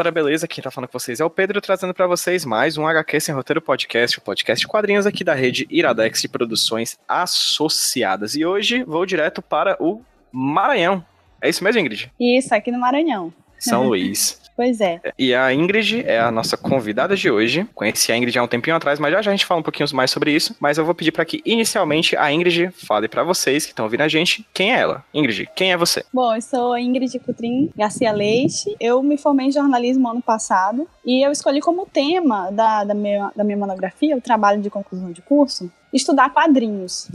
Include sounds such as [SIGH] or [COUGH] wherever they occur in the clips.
Galera, beleza? Quem tá falando com vocês é o Pedro, trazendo para vocês mais um HQ Sem Roteiro Podcast, o podcast de quadrinhos aqui da rede Iradex de Produções Associadas. E hoje vou direto para o Maranhão. É isso mesmo, Ingrid? Isso, aqui no Maranhão. São [LAUGHS] Luís. Pois é. E a Ingrid é a nossa convidada de hoje. Conheci a Ingrid há um tempinho atrás, mas já, já a gente fala um pouquinho mais sobre isso. Mas eu vou pedir para que inicialmente a Ingrid fale para vocês que estão ouvindo a gente quem é ela. Ingrid, quem é você? Bom, eu sou Ingrid Cutrim Garcia Leite. Eu me formei em jornalismo ano passado e eu escolhi como tema da, da, minha, da minha monografia, o trabalho de conclusão de curso, estudar quadrinhos.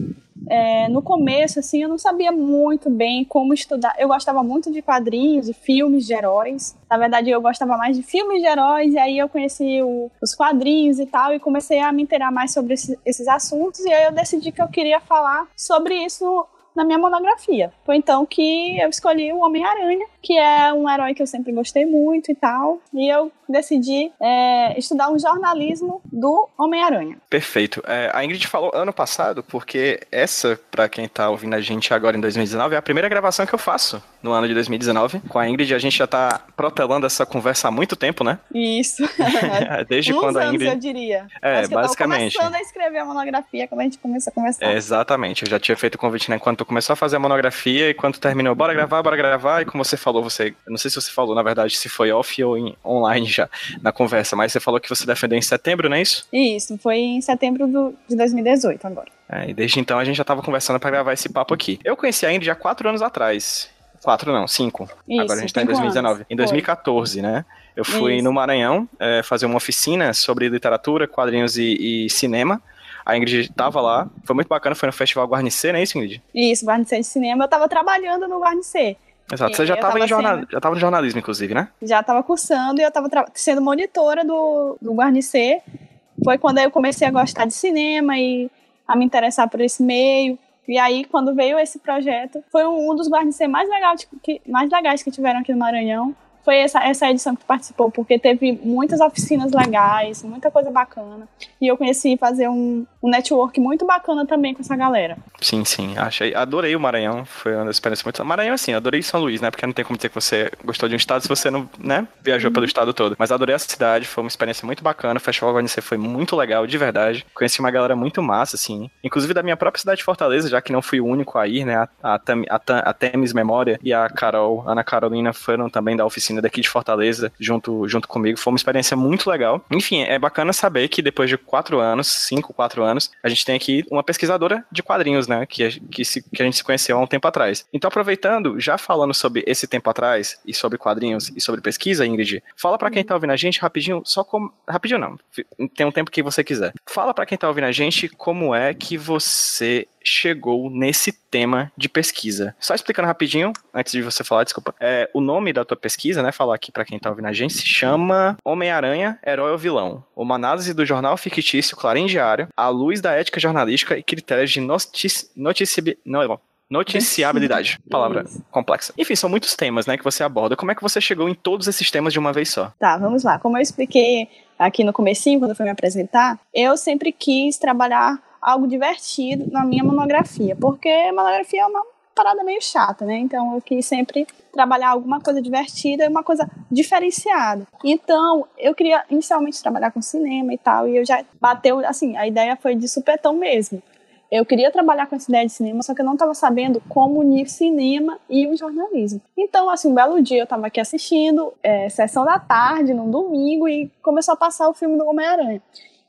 É, no começo, assim, eu não sabia muito bem como estudar. Eu gostava muito de quadrinhos e filmes de heróis. Na verdade, eu gostava mais de filmes de heróis, e aí eu conheci o, os quadrinhos e tal, e comecei a me inteirar mais sobre esse, esses assuntos, e aí eu decidi que eu queria falar sobre isso na minha monografia. Foi então que eu escolhi o Homem-Aranha, que é um herói que eu sempre gostei muito e tal. E eu decidi é, estudar um jornalismo do Homem-Aranha. Perfeito. É, a Ingrid falou ano passado, porque essa, para quem tá ouvindo a gente agora em 2019, é a primeira gravação que eu faço no ano de 2019. Com a Ingrid, a gente já tá protelando essa conversa há muito tempo, né? Isso. [LAUGHS] Desde Uns quando a anos, Ingrid. eu diria. É, Acho que basicamente. Eu começando a escrever a monografia quando a gente começou a conversar. É, exatamente, eu já tinha feito o convite né, quando tu começou a fazer a monografia e quando terminou, bora gravar, bora gravar, e como você falou, você, não sei se você falou, na verdade, se foi off ou online já na conversa, mas você falou que você defendeu em setembro, não é isso? Isso, foi em setembro do, de 2018 agora. É, e desde então a gente já tava conversando para gravar esse papo aqui. Eu conheci a Ingrid há quatro anos atrás. Quatro não, cinco. Isso, Agora a gente tá em cinco 2019. anos. Em 2014, né? Eu fui Isso. no Maranhão é, fazer uma oficina sobre literatura, quadrinhos e, e cinema. A Ingrid tava lá, foi muito bacana, foi no Festival Guarnicê, não é isso, Ingrid? Isso, Guarnicê de Cinema. Eu tava trabalhando no Guarnicê. Exato, você já Eu tava, tava em jornal, sendo- já tava no jornalismo, inclusive, né? Já tava cursando e eu tava tra- sendo monitora do, do Guarnicê. Foi quando eu comecei a gostar de cinema e a me interessar por esse meio. E aí, quando veio esse projeto, foi um, um dos Guarnicê mais, legais que, mais legais que tiveram aqui no Maranhão. Foi essa, essa edição que participou, porque teve muitas oficinas legais, muita coisa bacana. E eu conheci fazer um, um network muito bacana também com essa galera. Sim, sim. Achei, adorei o Maranhão. Foi uma das experiências muito. Maranhão, assim, adorei São Luís, né? Porque não tem como dizer que você gostou de um estado se você não, né? Viajou pelo estado todo. Mas adorei a cidade, foi uma experiência muito bacana. O Festival Guarnicê foi muito legal, de verdade. Conheci uma galera muito massa, assim. Inclusive da minha própria cidade de Fortaleza, já que não fui o único a ir, né? A, a, a, a Temis Memória e a Carol, Ana Carolina, foram também da oficina daqui de Fortaleza, junto, junto comigo. Foi uma experiência muito legal. Enfim, é bacana saber que depois de quatro anos, cinco, quatro anos, a gente tem aqui uma pesquisadora de quadrinhos, né? Que, que, se- que a gente se conheceu há um tempo atrás. Então, aproveitando, já falando sobre esse tempo atrás, e sobre quadrinhos e sobre pesquisa, Ingrid, fala pra quem tá ouvindo a gente rapidinho, só como. Rapidinho não, tem um tempo que você quiser. Fala pra quem tá ouvindo a gente como é que você chegou nesse tema de pesquisa. Só explicando rapidinho, antes de você falar, desculpa. É, o nome da tua pesquisa, né? Falar aqui pra quem tá ouvindo a gente, se chama Homem-Aranha, Herói ou Vilão? Uma análise do jornal fictício Clarim Diário, à luz da ética jornalística e critérios de notici noticibi não, noticiabilidade. [LAUGHS] Palavra Isso. complexa. Enfim, são muitos temas, né, que você aborda. Como é que você chegou em todos esses temas de uma vez só? Tá, vamos lá. Como eu expliquei aqui no comecinho, quando eu fui me apresentar, eu sempre quis trabalhar algo divertido na minha monografia, porque monografia é uma parada meio chata, né? Então eu quis sempre trabalhar alguma coisa divertida uma coisa diferenciada. Então, eu queria inicialmente trabalhar com cinema e tal, e eu já bateu, assim, a ideia foi de supetão mesmo. Eu queria trabalhar com essa ideia de cinema, só que eu não estava sabendo como unir cinema e o jornalismo. Então, assim, um belo dia eu estava aqui assistindo, é, sessão da tarde, num domingo, e começou a passar o filme do Homem-Aranha.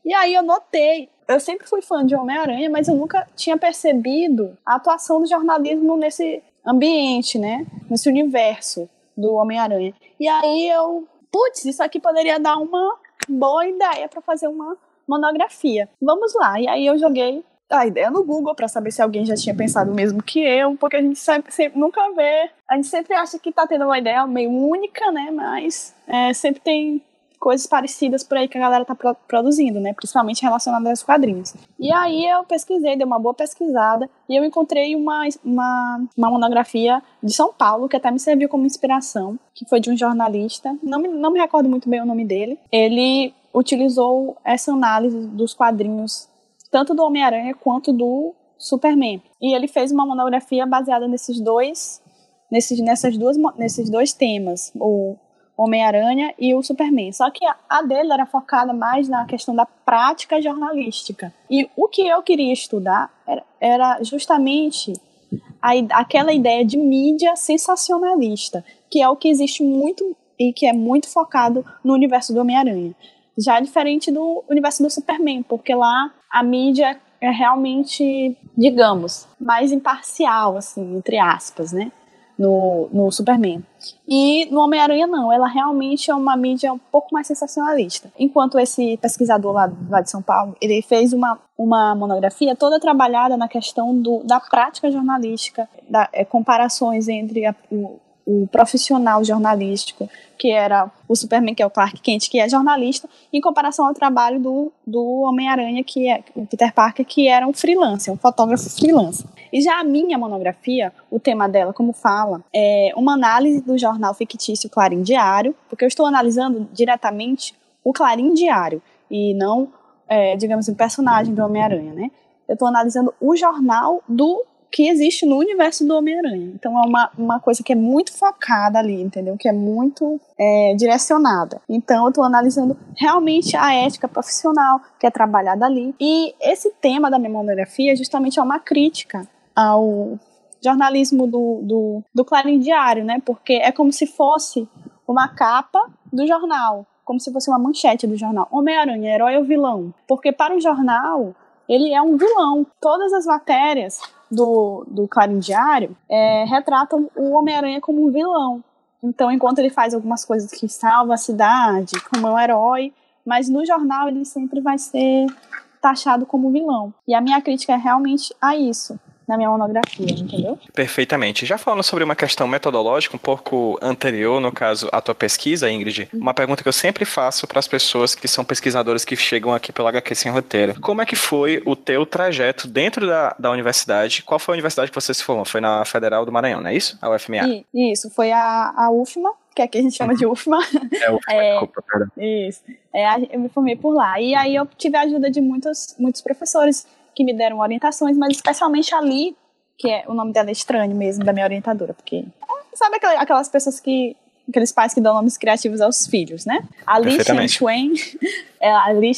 E aí eu notei, eu sempre fui fã de Homem-Aranha, mas eu nunca tinha percebido a atuação do jornalismo nesse ambiente, né? Nesse universo do Homem-Aranha. E aí eu, putz, isso aqui poderia dar uma boa ideia para fazer uma monografia. Vamos lá. E aí eu joguei a ideia no Google para saber se alguém já tinha pensado o mesmo que eu, porque a gente sempre, sempre- nunca vê, a gente sempre acha que tá tendo uma ideia meio única, né? Mas é, sempre tem coisas parecidas por aí que a galera tá pro- produzindo, né? Principalmente relacionadas aos quadrinhos. E aí eu pesquisei, dei uma boa pesquisada e eu encontrei uma, uma, uma monografia de São Paulo que até me serviu como inspiração, que foi de um jornalista, não me, não me recordo muito bem o nome dele. Ele utilizou essa análise dos quadrinhos tanto do Homem-Aranha quanto do Superman. E ele fez uma monografia baseada nesses dois, nesses, nessas duas, nesses dois temas, o Homem-Aranha e o Superman. Só que a dele era focada mais na questão da prática jornalística. E o que eu queria estudar era, justamente a, aquela ideia de mídia sensacionalista, que é o que existe muito e que é muito focado no universo do Homem-Aranha. Já diferente do universo do Superman, porque lá a mídia é realmente, digamos, mais imparcial, assim, entre aspas, né? No, no Superman. E no Homem-Aranha, não. Ela realmente é uma mídia um pouco mais sensacionalista. Enquanto esse pesquisador lá, lá de São Paulo, ele fez uma, uma monografia toda trabalhada na questão do, da prática jornalística, da, é, comparações entre a, o, o profissional jornalístico, que era o Superman, que é o Clark Kent, que é jornalista, em comparação ao trabalho do, do Homem-Aranha, que é o Peter Parker, que era um freelancer, um fotógrafo freelancer. E já a minha monografia, o tema dela, como fala, é uma análise do jornal fictício Clarim Diário, porque eu estou analisando diretamente o Clarim Diário, e não, é, digamos, o personagem do Homem-Aranha, né? Eu estou analisando o jornal do que existe no universo do Homem-Aranha. Então é uma, uma coisa que é muito focada ali, entendeu? Que é muito é, direcionada. Então eu estou analisando realmente a ética profissional que é trabalhada ali. E esse tema da minha monografia justamente é uma crítica ao jornalismo do, do, do Clarim Diário, né? Porque é como se fosse uma capa do jornal, como se fosse uma manchete do jornal. Homem-Aranha, herói ou vilão? Porque para o jornal, ele é um vilão. Todas as matérias do, do Clarim Diário é, retratam o Homem-Aranha como um vilão. Então, enquanto ele faz algumas coisas que salva a cidade, como um herói, mas no jornal ele sempre vai ser taxado como vilão. E a minha crítica é realmente a isso na minha monografia, entendeu? Perfeitamente. Já falando sobre uma questão metodológica um pouco anterior, no caso, à tua pesquisa, Ingrid, uhum. uma pergunta que eu sempre faço para as pessoas que são pesquisadores que chegam aqui pelo HQ Sem Roteiro. Como é que foi o teu trajeto dentro da, da universidade? Qual foi a universidade que você se formou? Foi na Federal do Maranhão, não é isso? A UFMA? Isso, foi a, a UFMA, que aqui a gente chama de uhum. UFMA. É, UFMA, [LAUGHS] é, desculpa, perdão. Isso. É, eu me formei por lá. E aí eu tive a ajuda de muitos, muitos professores que me deram orientações, mas especialmente ali, que é o nome dela é estranho mesmo, da minha orientadora, porque sabe aquelas pessoas que aqueles pais que dão nomes criativos aos filhos, né? A Li Sheng é a Li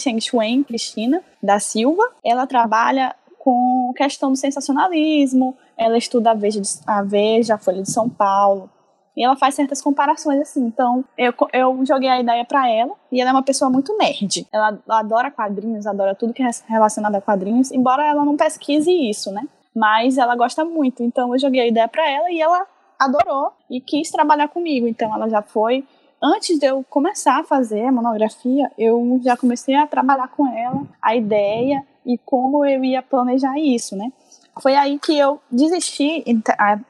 Cristina da Silva, ela trabalha com questão do sensacionalismo, ela estuda a Veja, a Veja, a Folha de São Paulo, e ela faz certas comparações assim. Então, eu, eu joguei a ideia para ela, e ela é uma pessoa muito nerd. Ela, ela adora quadrinhos, adora tudo que é relacionado a quadrinhos, embora ela não pesquise isso, né? Mas ela gosta muito. Então, eu joguei a ideia para ela e ela adorou e quis trabalhar comigo. Então, ela já foi antes de eu começar a fazer a monografia, eu já comecei a trabalhar com ela a ideia e como eu ia planejar isso, né? Foi aí que eu desisti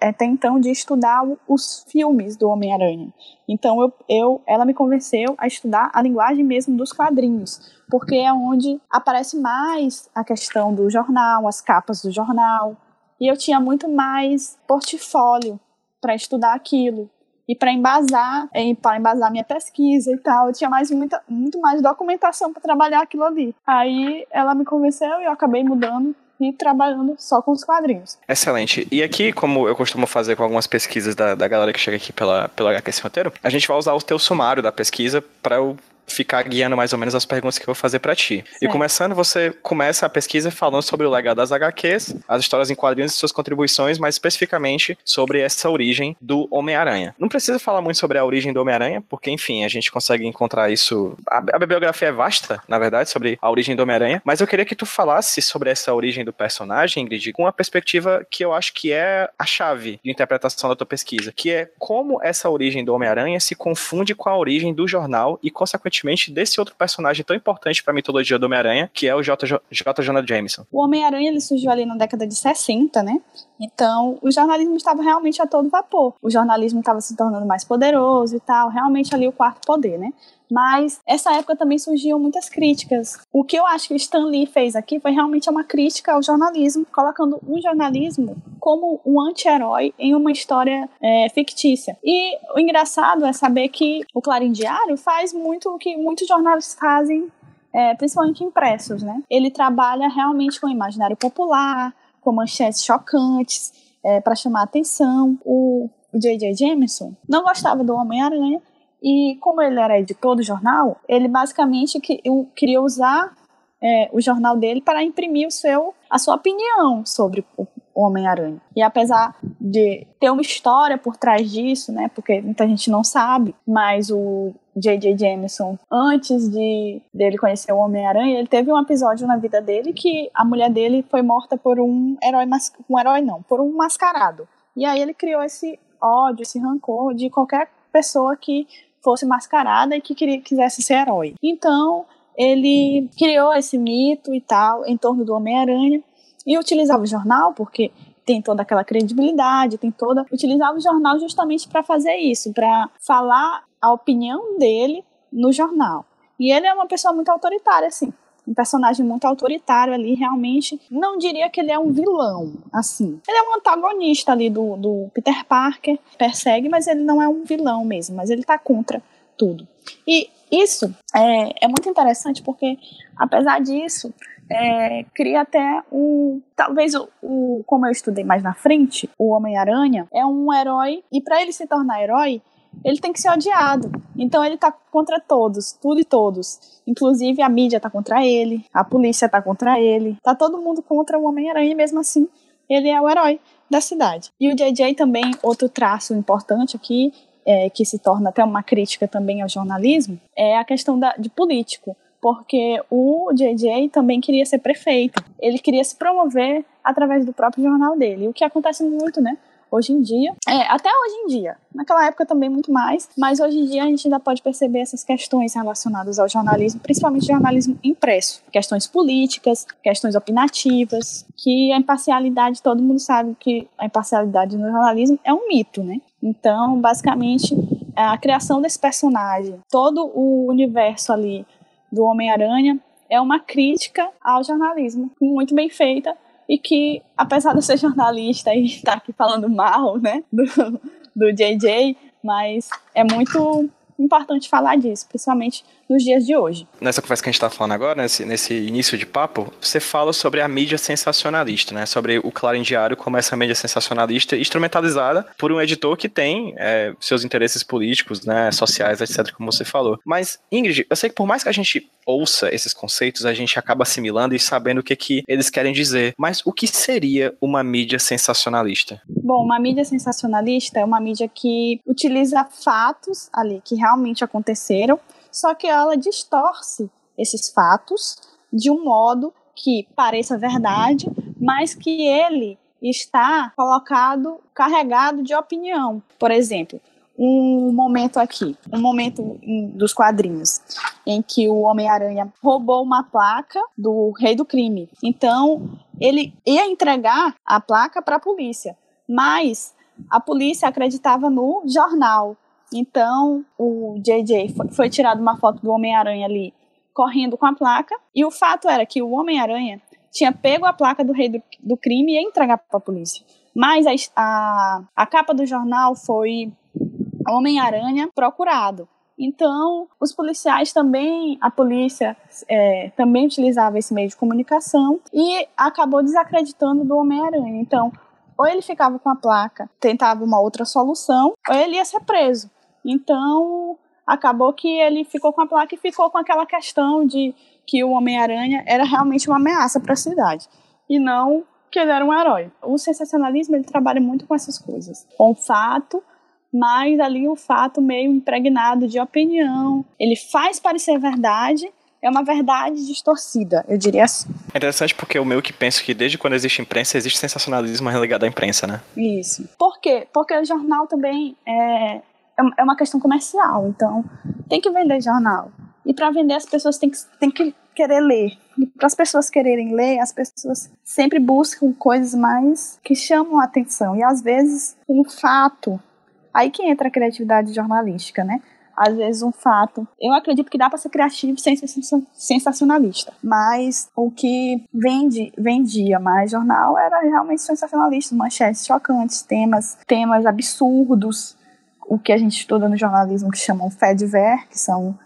até então de estudar os filmes do Homem-Aranha. Então eu, eu, ela me convenceu a estudar a linguagem mesmo dos quadrinhos, porque é onde aparece mais a questão do jornal, as capas do jornal, e eu tinha muito mais portfólio para estudar aquilo e para embasar, para embasar minha pesquisa e tal, eu tinha mais muita, muito mais documentação para trabalhar aquilo ali. Aí ela me convenceu e eu acabei mudando e trabalhando só com os quadrinhos. Excelente. E aqui, como eu costumo fazer com algumas pesquisas da, da galera que chega aqui pela, pelo HQ Roteiro, a gente vai usar o teu sumário da pesquisa para eu ficar guiando mais ou menos as perguntas que eu vou fazer para ti. Certo. E começando, você começa a pesquisa falando sobre o legado das HQs, as histórias em quadrinhos e suas contribuições, mas especificamente sobre essa origem do Homem-Aranha. Não precisa falar muito sobre a origem do Homem-Aranha, porque, enfim, a gente consegue encontrar isso. A, a bibliografia é vasta, na verdade, sobre a origem do Homem-Aranha, mas eu queria que tu falasse sobre essa origem do personagem, Ingrid, com uma perspectiva que eu acho que é a chave de interpretação da tua pesquisa, que é como essa origem do Homem-Aranha se confunde com a origem do jornal e, consequentemente, desse outro personagem tão importante para a mitologia do Homem-Aranha, que é o J. J. Jonah Jameson. O Homem-Aranha ele surgiu ali na década de 60, né? Então, o jornalismo estava realmente a todo vapor. O jornalismo estava se tornando mais poderoso e tal, realmente ali o quarto poder, né? Mas essa época também surgiam muitas críticas. O que eu acho que Stan Lee fez aqui foi realmente uma crítica ao jornalismo, colocando o jornalismo como um anti-herói em uma história é, fictícia. E o engraçado é saber que o Clarim Diário faz muito o que muitos jornais fazem, é, principalmente impressos, né? Ele trabalha realmente com o imaginário popular, com manchetes chocantes, é, para chamar atenção. O J.J. Jameson não gostava do Homem-Aranha E como ele era editor do jornal, ele basicamente queria usar é, o jornal dele para imprimir o seu, a sua opinião sobre o Homem-Aranha. E apesar de ter uma história por trás disso, né, porque muita gente não sabe, mas o J.J. Jameson, antes de dele conhecer o Homem-Aranha, ele teve um episódio na vida dele que a mulher dele foi morta por um herói, um herói não, por um mascarado. E aí ele criou esse ódio, esse rancor de qualquer pessoa que fosse mascarada e que queria, quisesse ser herói. Então, ele criou esse mito e tal em torno do Homem-Aranha e utilizava o jornal porque tem toda aquela credibilidade, tem toda. Utilizava o jornal justamente para fazer isso, para falar a opinião dele no jornal. E ele é uma pessoa muito autoritária, assim. Um personagem muito autoritário ali, realmente. Não diria que ele é um vilão, assim. Ele é um antagonista ali do, do Peter Parker, persegue, mas ele não é um vilão mesmo, mas ele tá contra tudo. E isso é, é muito interessante porque, apesar disso, é, cria até um. Talvez o, o, Como eu estudei mais na frente, o Homem-Aranha é um herói, e para ele se tornar herói, ele tem que ser odiado. Então ele tá contra todos, tudo e todos. Inclusive a mídia tá contra ele, a polícia tá contra ele, tá todo mundo contra o Homem-Aranha e mesmo assim ele é o herói da cidade. E o JJ também, outro traço importante aqui, é, que se torna até uma crítica também ao jornalismo, é a questão da, de político porque o JJ também queria ser prefeito. Ele queria se promover através do próprio jornal dele, o que acontece muito, né? Hoje em dia, é, até hoje em dia, naquela época também muito mais, mas hoje em dia a gente ainda pode perceber essas questões relacionadas ao jornalismo, principalmente jornalismo impresso, questões políticas, questões opinativas, que a imparcialidade, todo mundo sabe que a imparcialidade no jornalismo é um mito, né? Então, basicamente, a criação desse personagem, todo o universo ali do Homem-Aranha é uma crítica ao jornalismo, muito bem feita, e que, apesar de eu ser jornalista e estar aqui falando mal né, do, do JJ, mas é muito importante falar disso, principalmente nos dias de hoje. Nessa conversa que a gente está falando agora, nesse, nesse início de papo, você fala sobre a mídia sensacionalista, né? Sobre o Clarim Diário como essa mídia sensacionalista instrumentalizada por um editor que tem é, seus interesses políticos, né, sociais, etc., como você falou. Mas, Ingrid, eu sei que por mais que a gente ouça esses conceitos, a gente acaba assimilando e sabendo o que, que eles querem dizer. Mas o que seria uma mídia sensacionalista? Bom, uma mídia sensacionalista é uma mídia que utiliza fatos ali que realmente aconteceram só que ela distorce esses fatos de um modo que pareça verdade, mas que ele está colocado, carregado de opinião. Por exemplo, um momento aqui, um momento dos quadrinhos, em que o Homem-Aranha roubou uma placa do rei do crime. Então, ele ia entregar a placa para a polícia, mas a polícia acreditava no jornal. Então, o JJ foi, tirado uma foto do Homem-Aranha ali correndo com a placa, e o fato era que o Homem-Aranha tinha pego a placa do rei do, do crime e ia entregar para a polícia. Mas a, a, a capa do jornal foi Homem-Aranha procurado. Então, os policiais também, a polícia é, também utilizava esse meio de comunicação e acabou desacreditando do Homem-Aranha. Então, ou ele ficava com a placa, tentava uma outra solução, ou ele ia ser preso. Então, acabou que ele ficou com a placa e ficou com aquela questão de que o Homem-Aranha era realmente uma ameaça para a cidade e não que ele era um herói. O sensacionalismo ele trabalha muito com essas coisas, com o fato, mas ali o fato meio impregnado de opinião. Ele faz parecer verdade, é uma verdade distorcida, eu diria assim. É interessante porque eu meio que penso que desde quando existe imprensa, existe sensacionalismo relegado à imprensa, né? Isso. Por quê? Porque o jornal também é, é, é uma questão comercial, então tem que vender jornal. E para vender, as pessoas têm que, têm que querer ler. E para as pessoas quererem ler, as pessoas sempre buscam coisas mais que chamam a atenção. E às vezes, um fato. Aí que entra a criatividade jornalística, né? Às vezes, um fato. Eu acredito que dá para ser criativo sem ser sensacionalista. Mas o que vende, vendia mais jornal era realmente sensacionalista. Manchetes chocantes, temas, temas absurdos o que a gente estuda no jornalismo que chamam fediver, que são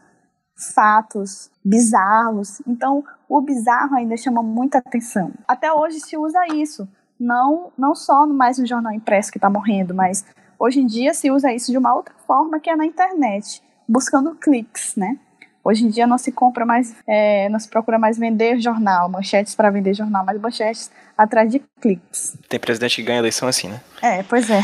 fatos bizarros. Então, o bizarro ainda chama muita atenção. Até hoje se usa isso, não não só mais no jornal impresso que está morrendo, mas hoje em dia se usa isso de uma outra forma que é na internet. buscando cliques, né? Hoje em dia não se compra mais, é, não se procura mais vender jornal, manchetes para vender jornal, mas manchetes atrás de cliques. Tem presidente que ganha eleição assim, né? É, pois é.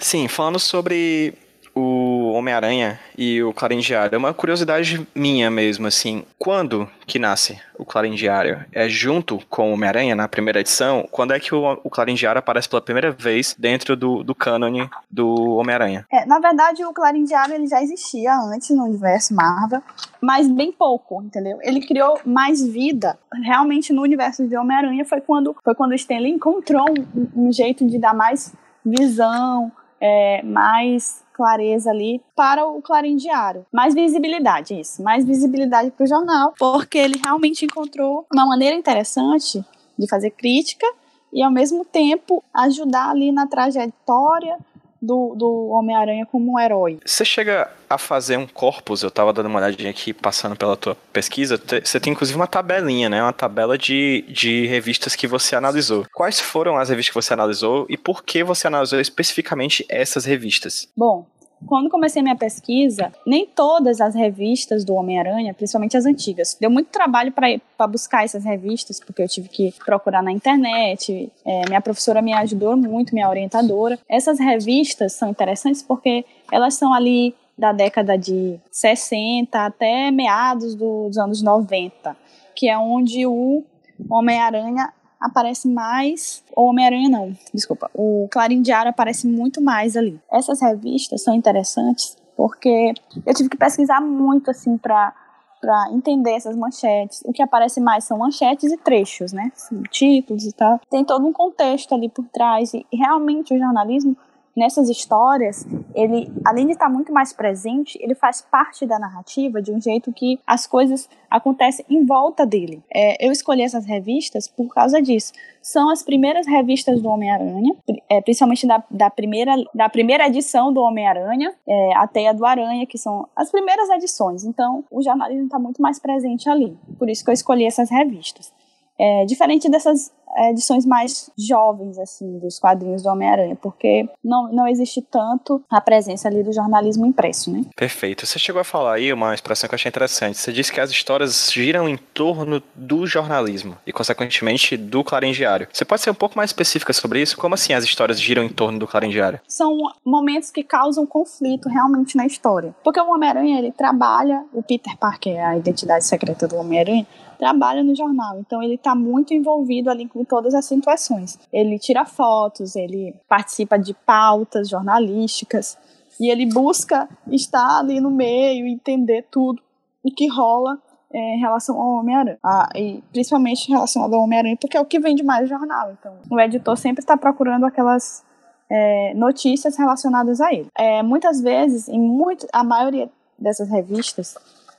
Sim, falando sobre o Homem-Aranha e o Clarim Diário. É uma curiosidade minha mesmo, assim. Quando que nasce o Clarim Diário? É junto com o Homem-Aranha, na primeira edição? Quando é que o, o Clarim Diário aparece pela primeira vez dentro do, do cânone do Homem-Aranha? É, na verdade, o Clarim Diário ele já existia antes no universo Marvel, mas bem pouco, entendeu? Ele criou mais vida realmente no universo de Homem-Aranha foi quando, foi quando o Stanley encontrou um, um jeito de dar mais visão, é, mais clareza ali para o Clarim Diário. Mais visibilidade, isso. Mais visibilidade para o jornal, porque ele realmente encontrou uma maneira interessante de fazer crítica e, ao mesmo tempo, ajudar ali na trajetória do, do Homem-Aranha como um herói. Você chega a fazer um corpus, eu tava dando uma olhadinha aqui, passando pela tua pesquisa, você tem inclusive uma tabelinha, né? Uma tabela de, de revistas que você analisou. Quais foram as revistas que você analisou e por que você analisou especificamente essas revistas? Bom, quando comecei minha pesquisa, nem todas as revistas do Homem-Aranha, principalmente as antigas, deu muito trabalho para buscar essas revistas, porque eu tive que procurar na internet. É, minha professora me ajudou muito, minha orientadora. Essas revistas são interessantes porque elas são ali da década de 60 até meados dos anos 90, que é onde o Homem-Aranha aparece mais. O Homem-Aranha não, desculpa. O Clarim Diário aparece muito mais ali. Essas revistas são interessantes porque eu tive que pesquisar muito assim para para entender essas manchetes. O que aparece mais são manchetes e trechos, né? Títulos e tal. Tem todo um contexto ali por trás e realmente o jornalismo nessas histórias, ele, além de estar muito mais presente, ele faz parte da narrativa de um jeito que as coisas acontecem em volta dele. É, eu escolhi essas revistas por causa disso. São as primeiras revistas do Homem-Aranha, é, principalmente da, da, primeira, da primeira edição do Homem-Aranha, é, a Teia do Aranha, que são as primeiras edições. Então, o jornalismo está muito mais presente ali. Por isso que eu escolhi essas revistas. É, diferente dessas edições mais jovens, assim, dos quadrinhos do Homem-Aranha, porque não, não existe tanto a presença ali do jornalismo impresso, né? Perfeito. Você chegou a falar aí uma expressão que eu achei interessante. Você disse que as histórias giram em torno do jornalismo e, consequentemente, do Clarim Diário. Você pode ser um pouco mais específica sobre isso? Como assim as histórias giram em torno do Clarim Diário? São momentos que causam conflito realmente na história. Porque o Homem-Aranha, ele trabalha, o Peter Parker, a identidade secreta do Homem-Aranha, trabalha no jornal, então ele está muito envolvido ali com todas as situações. Ele tira fotos, ele participa de pautas jornalísticas e ele busca estar ali no meio, entender tudo o que rola é, em relação ao Homem-Aranha. Ah, e principalmente relacionado ao Homem-Aranha, porque é o que vende mais jornal. Então, o editor sempre está procurando aquelas é, notícias relacionadas a ele. É, muitas vezes, em muito, a maioria dessas revistas,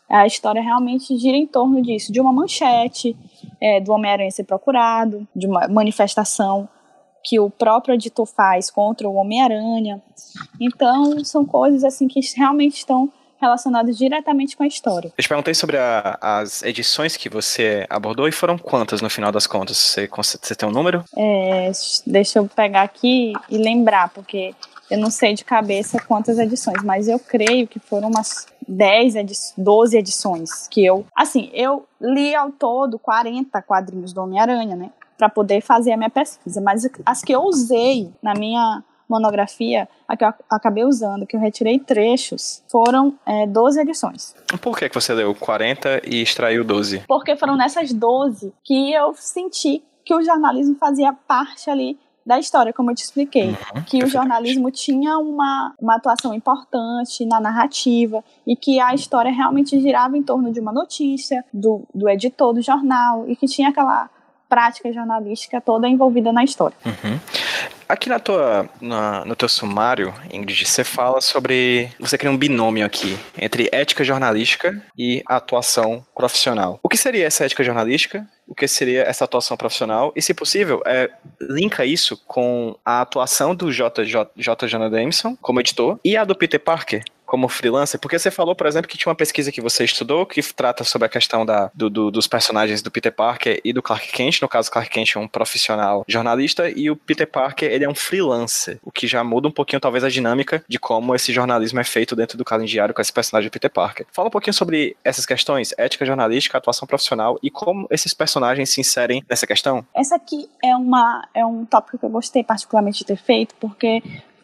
a história realmente gira em torno disso, de uma manchete, é, do Homem-Aranha ser procurado, de uma manifestação que o próprio editor faz contra o Homem-Aranha. Então, são coisas assim que realmente estão relacionadas diretamente com a história. Eu te perguntei sobre a, as edições que você abordou e foram quantas no final das contas? Você, você tem um número? É, deixa eu pegar aqui e lembrar, porque eu não sei de cabeça quantas edições, mas eu creio que foram umas 10, edi 12 edições que eu. Assim, eu li ao todo 40 quadrinhos do Homem-Aranha, né? Para poder fazer a minha pesquisa. Mas as que eu usei na minha monografia, a que eu acabei usando, que eu retirei trechos, foram é, 12 edições. Por que, que você leu 40 e extraiu 12? Porque foram nessas 12 que eu senti que o jornalismo fazia parte ali da história, como eu te expliquei. Uhum, que o jornalismo tinha uma, uma atuação importante na narrativa e que a história realmente girava em torno de uma notícia, do, do editor do jornal e que tinha aquela prática jornalística toda envolvida na história. Uhum. Aqui na tua, na, no teu sumário, Ingrid, você fala sobre. Você cria um binômio aqui entre ética jornalística e atuação profissional. O que seria essa ética jornalística? O que seria essa atuação profissional? E, se possível, é, linka isso com a atuação do J. J. J. Jonah como editor e a do Peter Parker como freelancer? Porque você falou, por exemplo, que tinha uma pesquisa que você estudou que trata sobre a questão da, do, do, dos personagens do Peter Parker e do Clark Kent. No caso, Clark Kent é um profissional jornalista e o Peter Parker ele é um freelancer, o que já muda um pouquinho talvez a dinâmica de como esse jornalismo é feito dentro do calendário com esse personagem do Peter Parker. Fala um pouquinho sobre essas questões, ética jornalística, atuação profissional e como esses personagens se inserem nessa questão. Essa aqui é, uma, é um tópico que eu gostei particularmente de ter feito, porque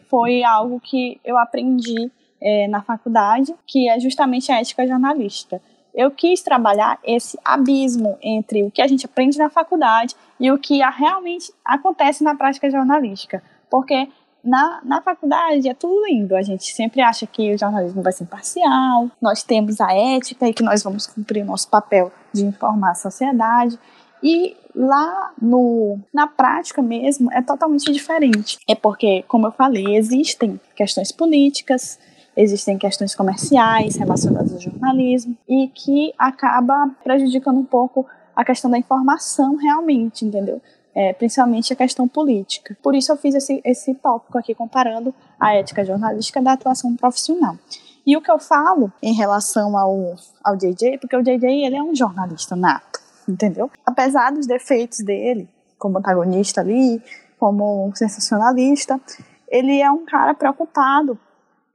foi algo que eu aprendi é, na faculdade, que é justamente a ética jornalística. Eu quis trabalhar esse abismo entre o que a gente aprende na faculdade e o que realmente acontece na prática jornalística. Porque na, na faculdade é tudo lindo. A gente sempre acha que o jornalismo vai ser imparcial, nós temos a ética e que nós vamos cumprir o nosso papel de informar a sociedade. E lá no, na prática mesmo é totalmente diferente. É porque, como eu falei, existem questões políticas, existem questões comerciais relacionadas ao jornalismo e que acaba prejudicando um pouco a questão da informação realmente, entendeu? é, principalmente a questão política. Por isso eu fiz esse, esse tópico aqui comparando a ética jornalística da atuação profissional. E o que eu falo em relação ao, ao JJ, porque o JJ ele é um jornalista nato, entendeu? Apesar dos defeitos dele, como antagonista ali, como sensacionalista, ele é um cara preocupado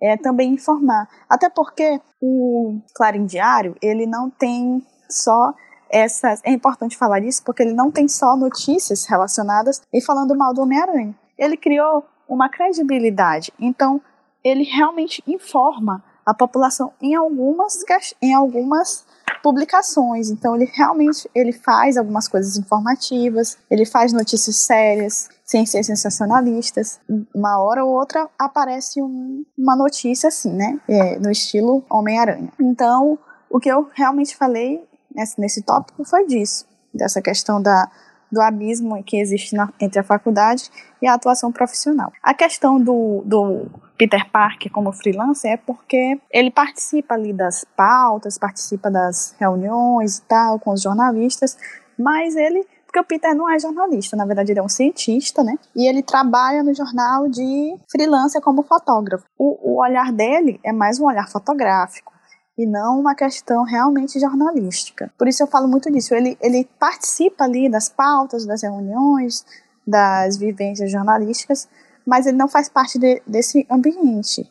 é, também informar. Até porque o Clarim Diário, ele não tem só essas, é importante falar isso porque ele não tem só notícias relacionadas e falando mal do Homem-Aranha. Ele criou uma credibilidade. Então, ele realmente informa a população em algumas, em algumas publicações. Então, ele realmente ele faz algumas coisas informativas, ele faz notícias sérias, sem ser sensacionalistas. Uma hora ou outra aparece um, uma notícia assim, né? É, no estilo Homem-Aranha. Então, o que eu realmente falei nesse, nesse tópico foi disso, dessa questão da, do abismo que existe na, entre a faculdade e a atuação profissional. A questão do, do Peter Parker como freelancer é porque ele participa ali das pautas, participa das reuniões e tal, com os jornalistas, mas ele porque o Peter não é jornalista, na verdade ele é um cientista, né? E ele trabalha no jornal de freelancer como fotógrafo. O, o olhar dele é mais um olhar fotográfico e não uma questão realmente jornalística. Por isso eu falo muito disso. Ele, ele participa ali das pautas, das reuniões, das vivências jornalísticas, mas ele não faz parte de, desse ambiente.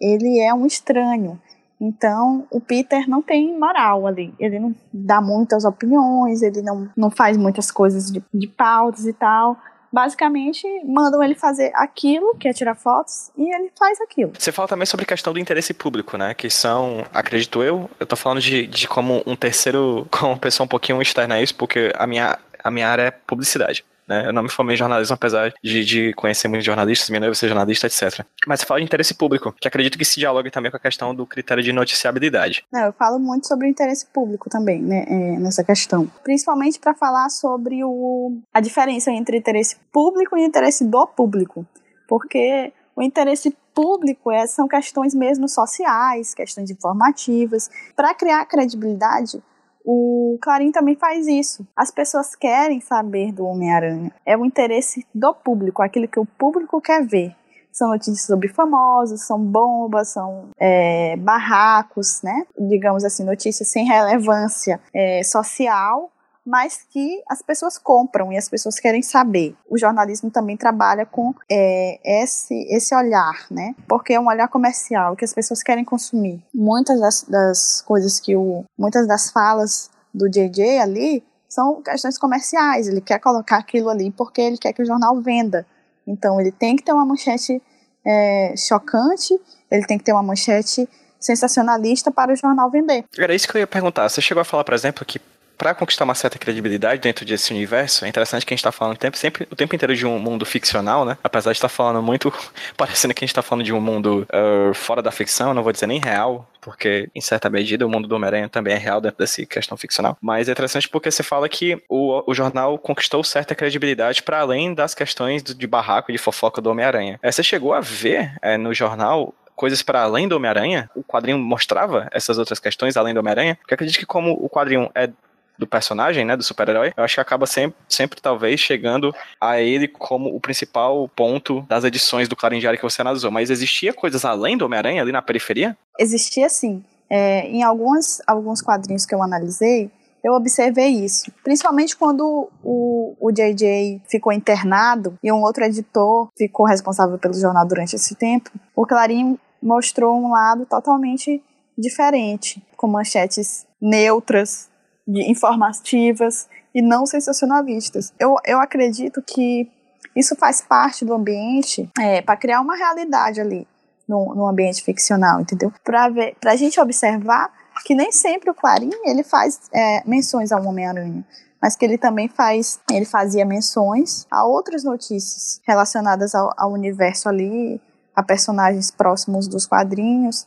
Ele é um estranho. Então, o Peter não tem moral ali. Ele não dá muitas opiniões, ele não, não faz muitas coisas de, de pautas e tal basicamente mandam ele fazer aquilo, que é tirar fotos, e ele faz aquilo. Você fala também sobre a questão do interesse público, né? Que são, acredito eu, eu tô falando de, de como um terceiro, [LAUGHS] como uma pessoa um pouquinho externa a isso, porque a minha, a minha área é publicidade. Né? Eu não me formei em jornalismo, apesar de, de conhecer muitos jornalistas, minha noiva ser jornalista, etc. Mas você fala de interesse público, que acredito que se dialogue também com a questão do critério de noticiabilidade. Não, eu falo muito sobre interesse público também, né, é, nessa questão. Principalmente para falar sobre o, a diferença entre interesse público e interesse do público. Porque o interesse público é, são questões mesmo sociais, questões informativas. Para criar credibilidade, o Clarim também faz isso. As pessoas querem saber do Homem-Aranha. É o interesse do público, aquilo que o público quer ver. São notícias sobre famosos, são bombas, são é, barracos, né? Digamos assim, notícias sem relevância é, social, mas que as pessoas compram e as pessoas querem saber. O jornalismo também trabalha com é, esse, esse olhar, né? Porque é um olhar comercial que as pessoas querem consumir. Muitas das, das coisas que o. muitas das falas do JJ ali são questões comerciais. Ele quer colocar aquilo ali porque ele quer que o jornal venda. Então ele tem que ter uma manchete é, chocante, ele tem que ter uma manchete sensacionalista para o jornal vender. Era isso que eu ia perguntar. Você chegou a falar, por exemplo, que para conquistar uma certa credibilidade dentro desse universo, é interessante que a gente está falando tempo, sempre, o tempo inteiro de um mundo ficcional, né? Apesar de estar tá falando muito, [LAUGHS] parecendo que a gente está falando de um mundo uh, fora da ficção, não vou dizer nem real, porque em certa medida o mundo do Homem-Aranha também é real dentro dessa questão ficcional. Mas é interessante porque você fala que o, o jornal conquistou certa credibilidade para além das questões de barraco e de fofoca do Homem-Aranha. É, você chegou a ver é, no jornal coisas para além do Homem-Aranha? O quadrinho mostrava essas outras questões além do Homem-Aranha? Porque acredito que como o quadrinho é do personagem, né, do super-herói, eu acho que acaba sempre, sempre talvez chegando a ele como o principal ponto das edições do Clarim Diário que você analisou. Mas existia coisas além do Homem-Aranha ali na periferia? Existia sim. É, em alguns, alguns quadrinhos que eu analisei, eu observei isso. Principalmente quando o, o JJ ficou internado e um outro editor ficou responsável pelo jornal durante esse tempo, o Clarim mostrou um lado totalmente diferente, com manchetes neutras, informativas e não sensacionalistas. Eu, eu acredito que isso faz parte do ambiente é, para criar uma realidade ali no, no ambiente ficcional, entendeu? Para a gente observar que nem sempre o Clarim ele faz é, menções ao Homem-Aranha, mas que ele também faz, ele fazia menções a outras notícias relacionadas ao, ao universo ali, a personagens próximos dos quadrinhos,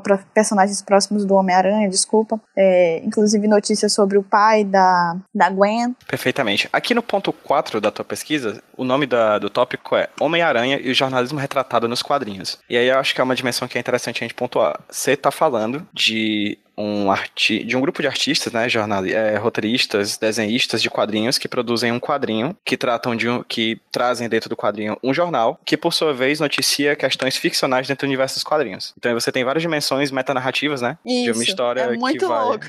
personagens próximos do Homem-Aranha, desculpa. É, inclusive notícias sobre o pai da, da Gwen. Perfeitamente. Aqui no ponto 4 da tua pesquisa, o nome da, do tópico é Homem-Aranha e o jornalismo retratado nos quadrinhos. E aí eu acho que é uma dimensão que é interessante a gente pontuar. Você está falando de um arti de um grupo de artistas, né, jornal, é, roteiristas, desenhistas de quadrinhos que produzem um quadrinho que tratam de um, que trazem dentro do quadrinho um jornal que por sua vez noticia questões ficcionais dentro do universo dos quadrinhos. Então você tem várias dimensões metanarrativas, né, Isso, de uma história é muito que vai. louco.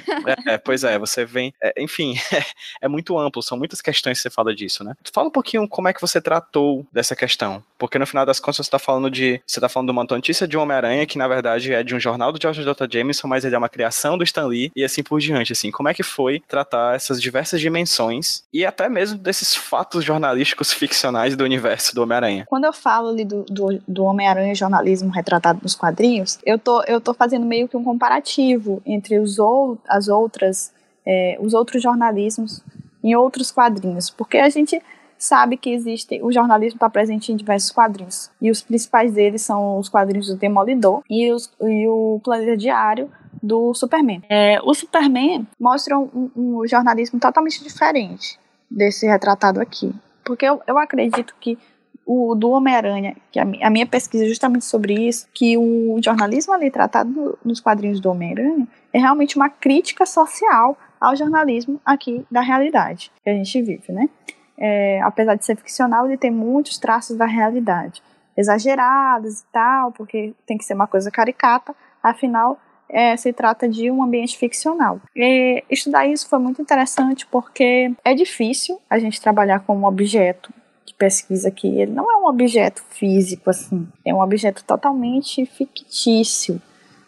É, é, pois é, você vem, é, enfim, [LAUGHS] é, muito amplo, são muitas questões que você fala disso, né? Fala um pouquinho como é que você tratou dessa questão, porque no final das contas você está falando de, você está falando de uma notícia de Homem-Aranha que na verdade é de um jornal do George J. Jameson, mas ele é uma criação do Stan Lee e assim por diante, assim. Como é que foi tratar essas diversas dimensões e até mesmo desses fatos jornalísticos ficcionais do universo do Homem-Aranha? Quando eu falo ali do, do, do Homem-Aranha jornalismo retratado nos quadrinhos, eu tô, eu tô fazendo meio que um comparativo entre os ou, as outras, é, os outros jornalismos em outros quadrinhos, porque a gente sabe que existe, o jornalismo está presente em diversos quadrinhos. E os principais deles são os quadrinhos do Demolidor e, os, e o Planeta Diário do Superman. É, o Superman mostra um, um, jornalismo totalmente diferente desse retratado aqui. Porque eu, eu acredito que o do Homem-Aranha, que a, a, minha pesquisa é justamente sobre isso, que o jornalismo ali tratado nos quadrinhos do Homem-Aranha é realmente uma crítica social ao jornalismo aqui da realidade que a gente vive, né? É, apesar de ser ficcional, ele tem muitos traços da realidade, exagerados e tal, porque tem que ser uma coisa caricata, afinal, é, se trata de um ambiente ficcional. E estudar isso foi muito interessante porque é difícil a gente trabalhar com um objeto de pesquisa que ele não é um objeto físico assim, é um objeto totalmente fictício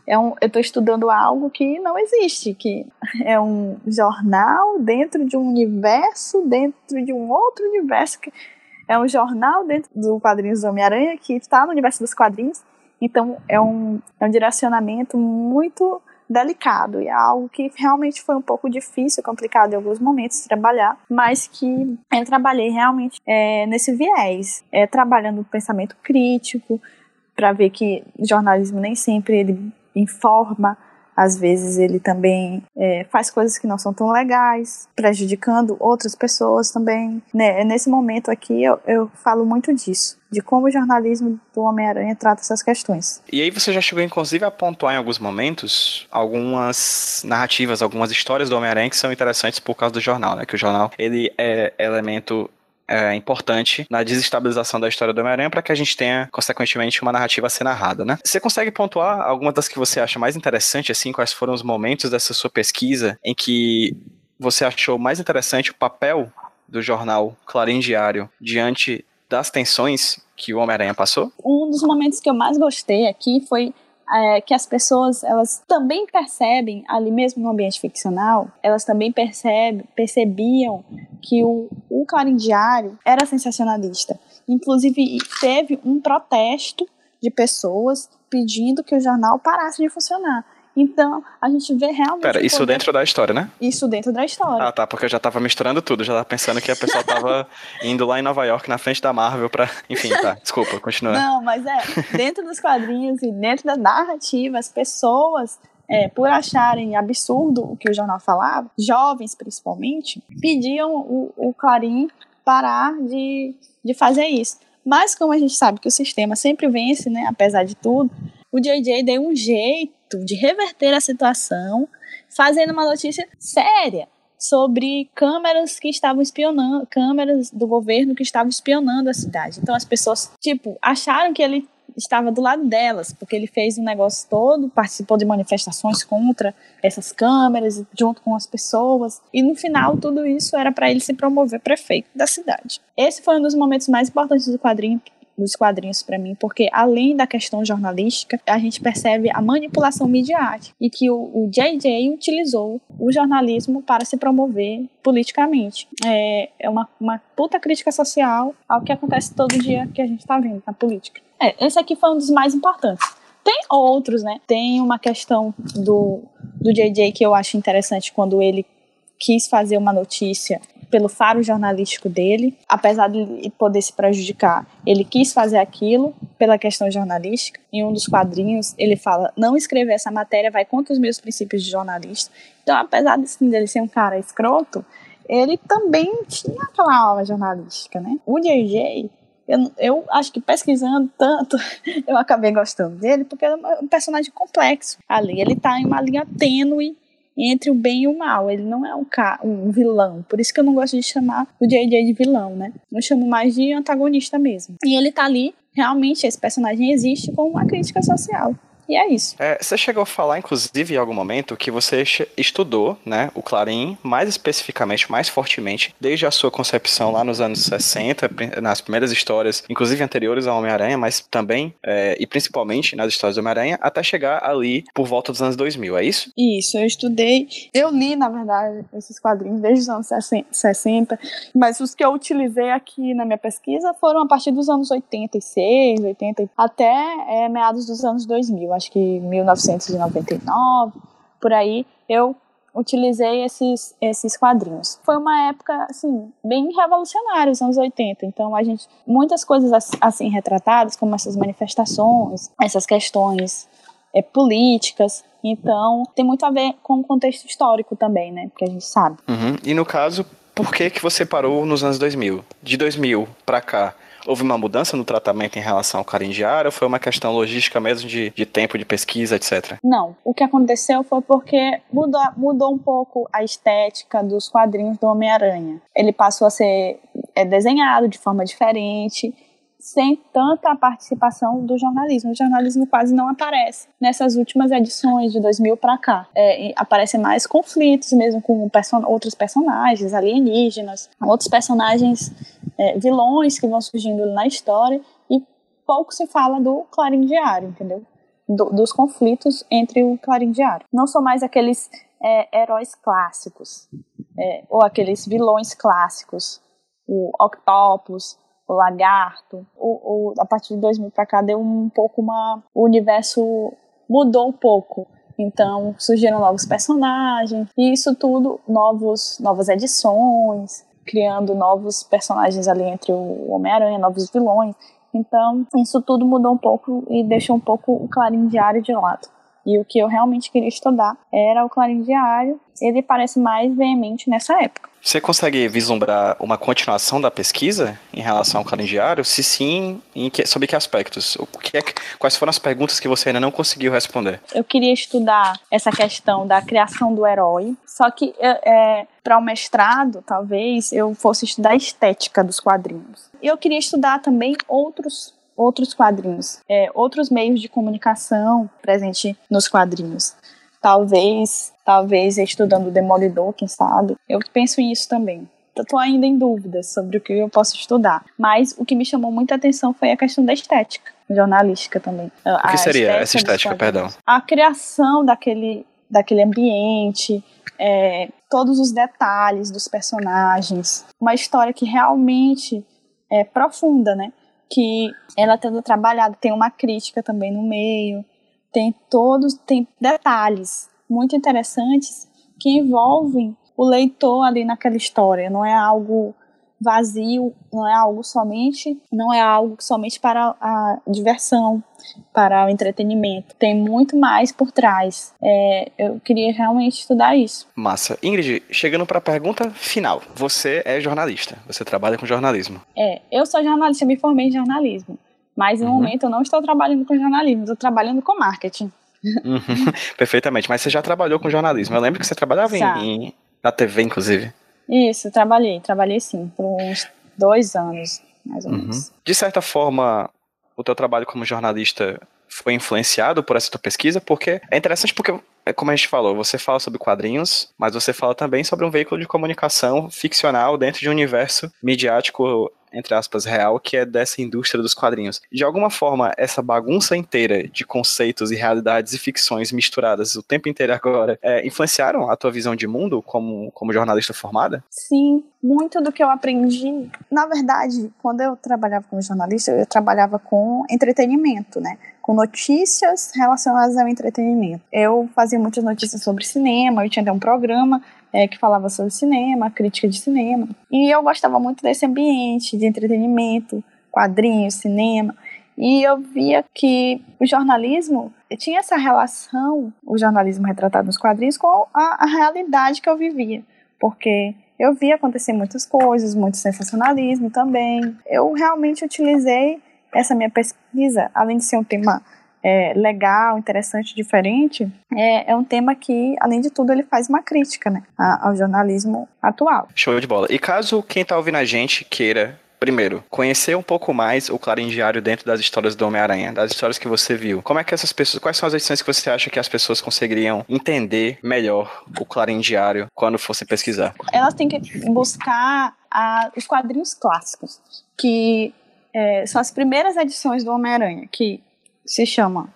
é um, eu estou estudando algo que não existe, que [LAUGHS] é um jornal dentro de um universo, dentro de um outro universo, que é um jornal dentro do quadrinhos do Homem-Aranha que está no universo dos quadrinhos. Então é um, é um direcionamento muito delicado e é algo que realmente foi um pouco difícil, complicado em alguns momentos trabalhar, mas que eu trabalhei realmente é, nesse viés, é, trabalhando o pensamento crítico para ver que jornalismo nem sempre ele informa, às vezes ele também é, faz coisas que não são tão legais, prejudicando outras pessoas também. Né? Nesse momento aqui eu, eu falo muito disso, de como o jornalismo do Homem-Aranha trata essas questões. E aí você já chegou inclusive a pontuar em alguns momentos algumas narrativas, algumas histórias do Homem-Aranha que são interessantes por causa do jornal, né? Que o jornal ele é elemento é, importante na desestabilização da história do Homem-Aranha para que a gente tenha, consequentemente, uma narrativa a ser narrada, né? Você consegue pontuar algumas das que você acha mais interessante, assim, quais foram os momentos dessa sua pesquisa em que você achou mais interessante o papel do jornal Clarim Diário diante das tensões que o Homem-Aranha passou? Um dos momentos que eu mais gostei aqui foi é, que as pessoas elas também percebem ali mesmo no ambiente ficcional, elas também percebem, percebiam que o, o Clarim Diário era sensacionalista. Inclusive teve um protesto de pessoas pedindo que o jornal parasse de funcionar. Então, a gente vê realmente. Pera, isso poder... dentro da história, né? Isso dentro da história. Ah, tá, porque eu já tava misturando tudo, já tava pensando que a pessoa tava [LAUGHS] indo lá em Nova York, na frente da Marvel, pra. Enfim, tá, desculpa, continua. Não, mas é, dentro dos quadrinhos e dentro da narrativa, as pessoas é, por acharem absurdo o que o jornal falava, jovens principalmente, pediam o, o Clarim parar de, de fazer isso. Mas como a gente sabe que o sistema sempre vence, né, apesar de tudo, o JJ deu um jeito de reverter a situação, fazendo uma notícia séria sobre câmeras que estavam espionando, câmeras do governo que estavam espionando a cidade. Então as pessoas, tipo, acharam que ele estava do lado delas, porque ele fez um negócio todo, participou de manifestações contra essas câmeras, junto com as pessoas, e no final tudo isso era para ele se promover prefeito da cidade. Esse foi um dos momentos mais importantes do quadrinho, dos quadrinhos para mim, porque além da questão jornalística, a gente percebe a manipulação midiática e que o, o JJ utilizou o jornalismo para se promover politicamente. É, é uma, uma puta crítica social ao que acontece todo dia que a gente está vendo na política. É, esse aqui foi um dos mais importantes. Tem outros, né? Tem uma questão do, do JJ que eu acho interessante quando ele quis fazer uma notícia pelo faro jornalístico dele, apesar de poder se prejudicar, ele quis fazer aquilo pela questão jornalística. Em um dos quadrinhos, ele fala: não escrever essa matéria vai contra os meus princípios de jornalista. Então, apesar de, assim, dele ser um cara escroto, ele também tinha aquela aula jornalística, né? O JJ eu, eu acho que pesquisando tanto, [LAUGHS] eu acabei gostando dele, porque é um personagem complexo ali. Ele tá em uma linha tênue entre o bem e o mal. Ele não é um, um vilão. Por isso que eu não gosto de chamar o JJ de vilão, né? Eu chamo mais de antagonista mesmo. E ele tá ali, realmente, esse personagem existe como uma crítica social. E é isso. É, você chegou a falar, inclusive, em algum momento, que você estudou né, o Clarim mais especificamente, mais fortemente, desde a sua concepção lá nos anos 60, nas primeiras histórias, inclusive anteriores ao Homem-Aranha, mas também é, e principalmente nas histórias do Homem-Aranha, até chegar ali por volta dos anos 2000, é isso? Isso, eu estudei, eu li, na verdade, esses quadrinhos desde os anos 60, mas os que eu utilizei aqui na minha pesquisa foram a partir dos anos 86, 80, até é, meados dos anos 2000 acho que 1999, por aí, eu utilizei esses, esses quadrinhos. Foi uma época, assim, bem revolucionária, os anos 80. Então, a gente, muitas coisas assim retratadas, como essas manifestações, essas questões é, políticas. Então, tem muito a ver com o contexto histórico também, né? Porque a gente sabe. Uhum. E no caso, por que que você parou nos anos 2000? De 2000 para cá, houve uma mudança no tratamento em relação ao carindiário ou foi uma questão logística mesmo de, de tempo de pesquisa, etc? Não. O que aconteceu foi porque mudou, mudou um pouco a estética dos quadrinhos do Homem-Aranha. Ele passou a ser é, desenhado de forma diferente sem tanta participação do jornalismo. O jornalismo quase não aparece nessas últimas edições de 2000 para cá. É, aparecem mais conflitos mesmo com person outros personagens alienígenas, outros personagens é, vilões que vão surgindo na história e pouco se fala do Clarim Diário, entendeu? Do, dos conflitos entre o Clarim Diário. Não são mais aqueles é, heróis clássicos é, ou aqueles vilões clássicos, o Octopus, o Lagarto. O, o, a partir de 2000 para cá deu um pouco uma. O universo mudou um pouco. Então surgiram novos personagens, e isso tudo, novos, novas edições, criando novos personagens ali entre o Homem-Aranha, novos vilões. Então, isso tudo mudou um pouco e deixou um pouco o Clarim Diário de lado. E o que eu realmente queria estudar era o Clarim Diário. Ele parece mais veemente nessa época. Você consegue vislumbrar uma continuação da pesquisa em relação ao Clarim Diário? Se sim, que, sobre que aspectos? O que é, quais foram as perguntas que você ainda não conseguiu responder? Eu queria estudar essa questão da criação do herói. Só que é, é para o mestrado, talvez, eu fosse estudar a estética dos quadrinhos. E eu queria estudar também outros outros quadrinhos, é, outros meios de comunicação presente nos quadrinhos. Talvez, talvez estudando Demolidor, quem sabe. Eu penso nisso também. Estou ainda em dúvidas sobre o que eu posso estudar. Mas o que me chamou muita atenção foi a questão da estética, jornalística também. O que seria essa estética, perdão? A criação daquele, daquele ambiente, é, todos os detalhes dos personagens. Uma história que realmente é profunda, né? que ela tendo trabalhado, tem uma crítica também no meio, tem todos, tem detalhes muito interessantes que envolvem o leitor ali naquela história, não é algo vazio, não é algo somente, não é algo somente para a diversão, para o entretenimento. Tem muito mais por trás. É, eu queria realmente estudar isso. Massa. Ingrid, chegando para a pergunta final. Você é jornalista, você trabalha com jornalismo. É, eu sou jornalista, me formei em jornalismo. Mas no uhum. momento eu não estou trabalhando com jornalismo, estou trabalhando com marketing. Uhum. [LAUGHS] Perfeitamente. Mas você já trabalhou com jornalismo. Eu lembro que você trabalhava em, em Na TV, inclusive. Isso, trabalhei, trabalhei sim, por uns dois anos, mais ou uhum. menos. De certa forma, o teu trabalho como jornalista foi influenciado por essa tua pesquisa, porque é interessante porque como a gente falou, você fala sobre quadrinhos, mas você fala também sobre um veículo de comunicação ficcional dentro de um universo midiático entre aspas, real, que é dessa indústria dos quadrinhos. De alguma forma, essa bagunça inteira de conceitos e realidades e ficções misturadas o tempo inteiro agora é, influenciaram a tua visão de mundo como, como jornalista formada? Sim, muito do que eu aprendi. Na verdade, quando eu trabalhava como jornalista, eu trabalhava com entretenimento, né? Com notícias relacionadas ao entretenimento. Eu fazia muitas notícias sobre cinema, eu tinha até um programa é, que falava sobre cinema, crítica de cinema. E eu gostava muito desse ambiente de entretenimento, quadrinhos, cinema. E eu via que o jornalismo tinha essa relação, o jornalismo retratado nos quadrinhos, com a, a realidade que eu vivia. Porque eu via acontecer muitas coisas, muito sensacionalismo também. Eu realmente utilizei essa minha pesquisa, além de ser um tema é, legal, interessante, diferente, é, é, um tema que, além de tudo, ele faz uma crítica né, ao jornalismo atual. Show de bola. E caso quem está ouvindo a gente queira Primeiro, conhecer um pouco mais o Clarim Diário dentro das histórias do Homem-Aranha, das histórias que você viu. Como é que essas pessoas, quais são as edições que você acha que as pessoas conseguiriam entender melhor o Clarim Diário quando fossem pesquisar? Elas têm que buscar a, os quadrinhos clássicos, que é, são as primeiras edições do Homem-Aranha, que se chama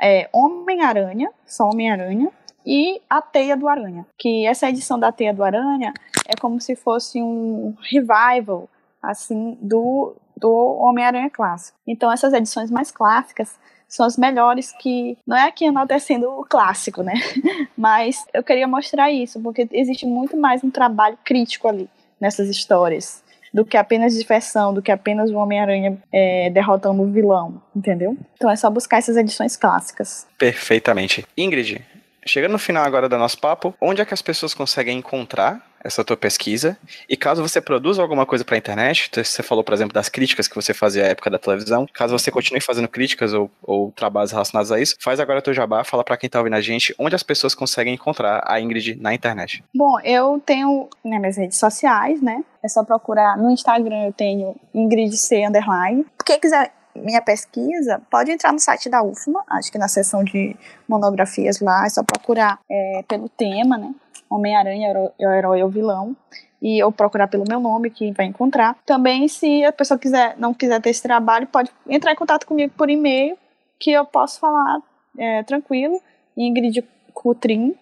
é, Homem-Aranha, só Homem-Aranha, e A Teia do Aranha. Que essa edição da Teia do Aranha é como se fosse um revival, assim, do, do Homem-Aranha clássico. Então, essas edições mais clássicas são as melhores que não é aqui enaltecendo o clássico, né? [LAUGHS] Mas eu queria mostrar isso, porque existe muito mais um trabalho crítico ali nessas histórias do que apenas diversão, do que apenas o Homem-Aranha é, derrotando o vilão, entendeu? Então é só buscar essas edições clássicas. Perfeitamente. Ingrid, chegando no final agora do nosso papo, onde é que as pessoas conseguem encontrar essa tua pesquisa. E caso você produza alguma coisa para a internet, você falou, por exemplo, das críticas que você fazia à época da televisão, caso você continue fazendo críticas ou, ou trabalhos relacionados a isso, faz agora teu jabá, fala para quem tá ouvindo a gente onde as pessoas conseguem encontrar a Ingrid na internet. Bom, eu tenho nas minhas redes sociais, né? É só procurar no Instagram, eu tenho Ingrid C underline. Quem quiser minha pesquisa, pode entrar no site da UFMA, acho que na seção de monografias lá, é só procurar é, pelo tema, né? Homem-Aranha é o herói ou vilão. E eu procurar pelo meu nome, que vai encontrar. Também, se a pessoa quiser, não quiser ter esse trabalho, pode entrar em contato comigo por e-mail, que eu posso falar é, tranquilo. Ingrid Cutrin,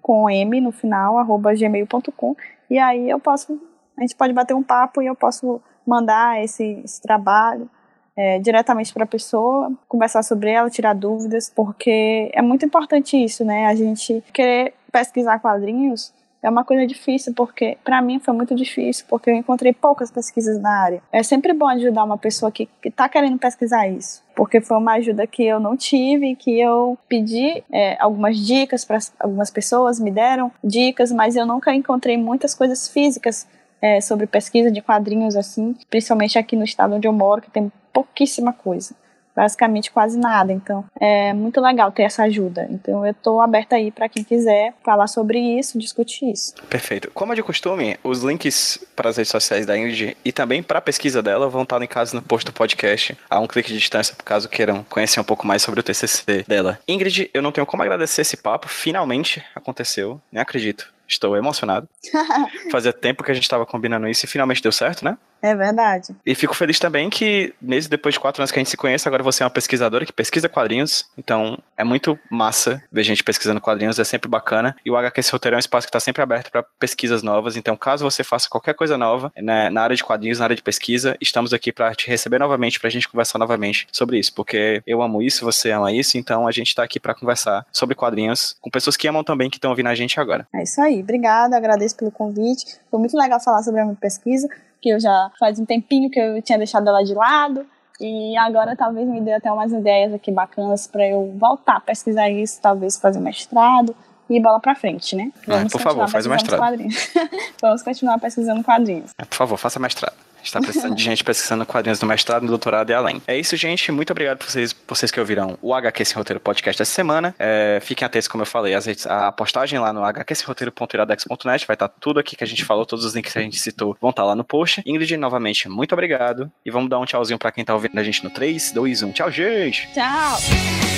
com M no final, arroba gmail.com. E aí eu posso, a gente pode bater um papo e eu posso mandar esse, esse trabalho é, diretamente para a pessoa, conversar sobre ela, tirar dúvidas, porque é muito importante isso, né? A gente querer pesquisar quadrinhos é uma coisa difícil, porque para mim foi muito difícil, porque eu encontrei poucas pesquisas na área. É sempre bom ajudar uma pessoa que, está querendo pesquisar isso, porque foi uma ajuda que eu não tive, que eu pedi é, algumas dicas para algumas pessoas, me deram dicas, mas eu nunca encontrei muitas coisas físicas é, sobre pesquisa de quadrinhos assim, principalmente aqui no estado onde eu moro, que tem pouquíssima coisa basicamente quase nada. Então, é muito legal ter essa ajuda. Então, eu estou aberta aí para quem quiser falar sobre isso, discutir isso. Perfeito. Como é de costume, os links para as redes sociais da Ingrid e também para a pesquisa dela vão estar em casa no post do podcast, a um clique de distância, caso queiram conhecer um pouco mais sobre o TCC dela. Ingrid, eu não tenho como agradecer esse papo, finalmente aconteceu, nem acredito. Estou emocionado. [LAUGHS] Fazia tempo que a gente estava combinando isso e finalmente deu certo, né? É verdade. E fico feliz também que, mesmo depois de quatro anos que a gente se conhece, agora você é uma pesquisadora que pesquisa quadrinhos. Então, é muito massa ver gente pesquisando quadrinhos, é sempre bacana. E o HQ Roteiro é um espaço que está sempre aberto para pesquisas novas. Então, caso você faça qualquer coisa nova né, na área de quadrinhos, na área de pesquisa, estamos aqui para te receber novamente, para a gente conversar novamente sobre isso. Porque eu amo isso, você ama isso, então a gente está aqui para conversar sobre quadrinhos com pessoas que amam também, que estão ouvindo a gente agora. É isso aí. Obrigada, agradeço pelo convite. Foi muito legal falar sobre a minha pesquisa que eu já faz um tempinho que eu tinha deixado ela de lado. E agora talvez me dê até umas ideias aqui bacanas para eu voltar a pesquisar isso, talvez fazer mestrado e bola para frente, né? Vamos é, por favor, faz o mestrado. [LAUGHS] Vamos continuar pesquisando quadrinhos. É, por favor, faça mestrado. A gente tá precisando de gente pesquisando quadrinhos no mestrado, no doutorado e além. É isso, gente. Muito obrigado por vocês, vocês que ouviram o HQ Sem Roteiro Podcast essa semana. É, fiquem atentos, como eu falei, as, a postagem lá no hqsemroteiro.iradex.net vai estar tá tudo aqui que a gente falou, todos os links que a gente citou vão estar tá lá no post. Ingrid, novamente, muito obrigado. E vamos dar um tchauzinho pra quem tá ouvindo a gente no 3, 2, 1. Tchau, gente! Tchau!